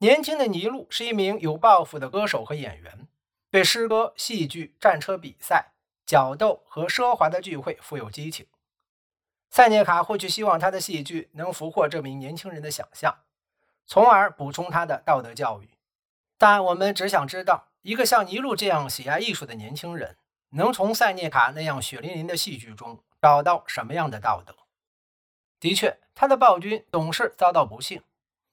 年轻的尼禄是一名有抱负的歌手和演员，对诗歌、戏剧、战车比赛、角斗和奢华的聚会富有激情。塞涅卡或许希望他的戏剧能俘获这名年轻人的想象，从而补充他的道德教育。但我们只想知道，一个像尼禄这样喜爱艺术的年轻人，能从塞涅卡那样血淋淋的戏剧中找到什么样的道德？的确，他的暴君总是遭到不幸。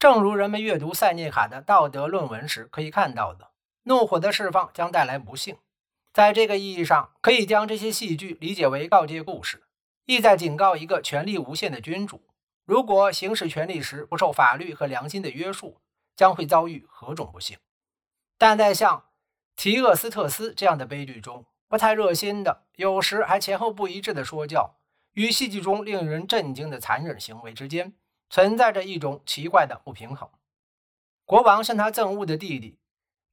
正如人们阅读塞涅卡的道德论文时可以看到的，怒火的释放将带来不幸。在这个意义上，可以将这些戏剧理解为告诫故事，意在警告一个权力无限的君主，如果行使权力时不受法律和良心的约束，将会遭遇何种不幸。但在像提厄斯特斯这样的悲剧中，不太热心的，有时还前后不一致的说教，与戏剧中令人震惊的残忍行为之间。存在着一种奇怪的不平衡。国王向他憎恶的弟弟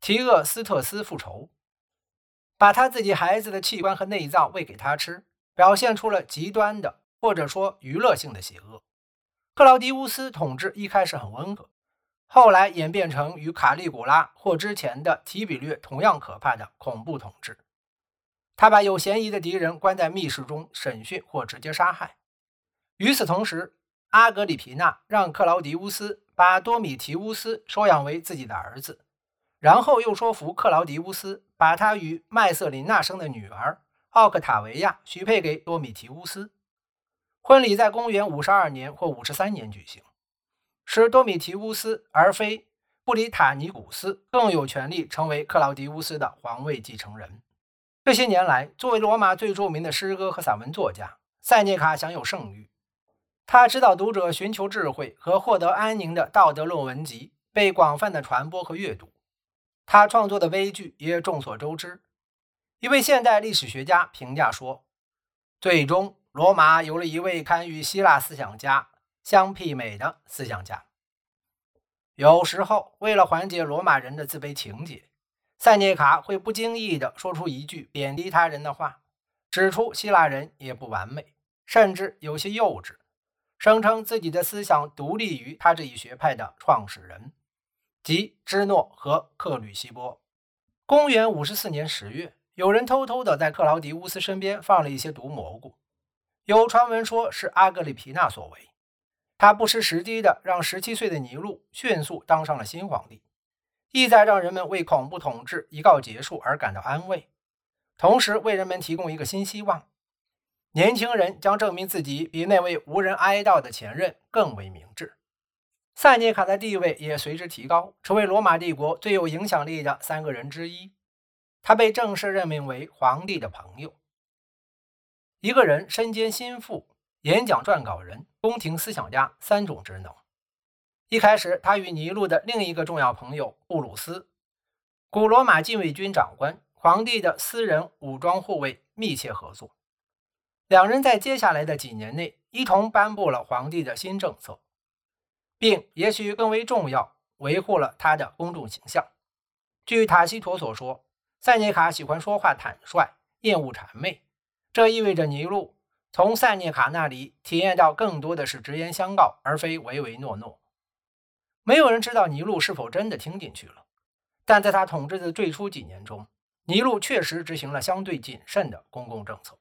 提厄斯特斯复仇，把他自己孩子的器官和内脏喂给他吃，表现出了极端的或者说娱乐性的邪恶。克劳迪乌斯统治一开始很温和，后来演变成与卡利古拉或之前的提比略同样可怕的恐怖统治。他把有嫌疑的敌人关在密室中审讯或直接杀害。与此同时，阿格里皮娜让克劳迪乌斯把多米提乌斯收养为自己的儿子，然后又说服克劳迪乌斯把他与麦瑟琳娜生的女儿奥克塔维亚许配给多米提乌斯。婚礼在公元五十二年或五十三年举行，使多米提乌斯而非布里塔尼古斯更有权利成为克劳迪乌斯的皇位继承人。这些年来，作为罗马最著名的诗歌和散文作家，塞涅卡享有盛誉。他指导读者寻求智慧和获得安宁的道德论文集被广泛的传播和阅读。他创作的悲剧也众所周知。一位现代历史学家评价说：“最终，罗马有了一位堪与希腊思想家相媲美的思想家。”有时候，为了缓解罗马人的自卑情结，塞涅卡会不经意地说出一句贬低他人的话，指出希腊人也不完美，甚至有些幼稚。声称自己的思想独立于他这一学派的创始人，即芝诺和克吕西波。公元五十四年十月，有人偷偷的在克劳迪乌斯身边放了一些毒蘑菇，有传闻说是阿格里皮娜所为。他不失时机的让十七岁的尼禄迅速当上了新皇帝，意在让人们为恐怖统治一告结束而感到安慰，同时为人们提供一个新希望。年轻人将证明自己比那位无人哀悼的前任更为明智。塞涅卡的地位也随之提高，成为罗马帝国最有影响力的三个人之一。他被正式任命为皇帝的朋友。一个人身兼心腹、演讲撰稿人、宫廷思想家三种职能。一开始，他与尼禄的另一个重要朋友布鲁斯，古罗马禁卫军长官、皇帝的私人武装护卫密切合作。两人在接下来的几年内一同颁布了皇帝的新政策，并也许更为重要，维护了他的公众形象。据塔西佗所说，塞涅卡喜欢说话坦率，厌恶谄媚，这意味着尼禄从塞涅卡那里体验到更多的是直言相告，而非唯唯诺诺。没有人知道尼禄是否真的听进去了，但在他统治的最初几年中，尼禄确实执行了相对谨慎的公共政策。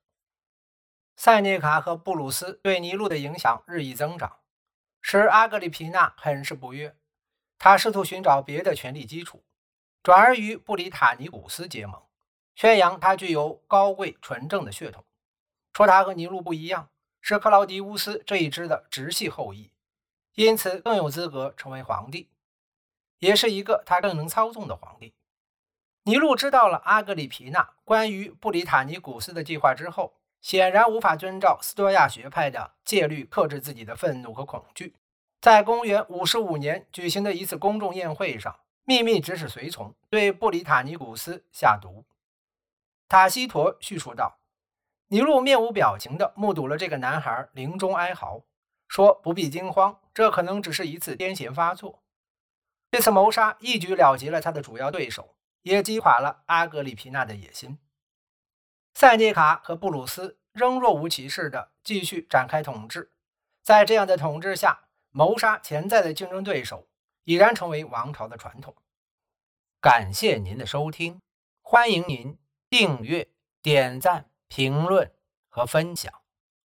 塞涅卡和布鲁斯对尼禄的影响日益增长，使阿格里皮娜很是不悦。他试图寻找别的权力基础，转而与布里塔尼古斯结盟，宣扬他具有高贵纯正的血统，说他和尼禄不一样，是克劳迪乌斯这一支的直系后裔，因此更有资格成为皇帝，也是一个他更能操纵的皇帝。尼禄知道了阿格里皮娜关于布里塔尼古斯的计划之后。显然无法遵照斯多亚学派的戒律克制自己的愤怒和恐惧，在公元五十五年举行的一次公众宴会上，秘密指使随从对布里塔尼古斯下毒。塔西佗叙述道：“尼禄面无表情地目睹了这个男孩临终哀嚎，说不必惊慌，这可能只是一次癫痫发作。这次谋杀一举了结了他的主要对手，也击垮了阿格里皮娜的野心。”塞涅卡和布鲁斯仍若无其事的继续展开统治。在这样的统治下谋杀潜在的竞争对手已然成为王朝的传统。感谢您的收听欢迎您订阅点赞评论和分享。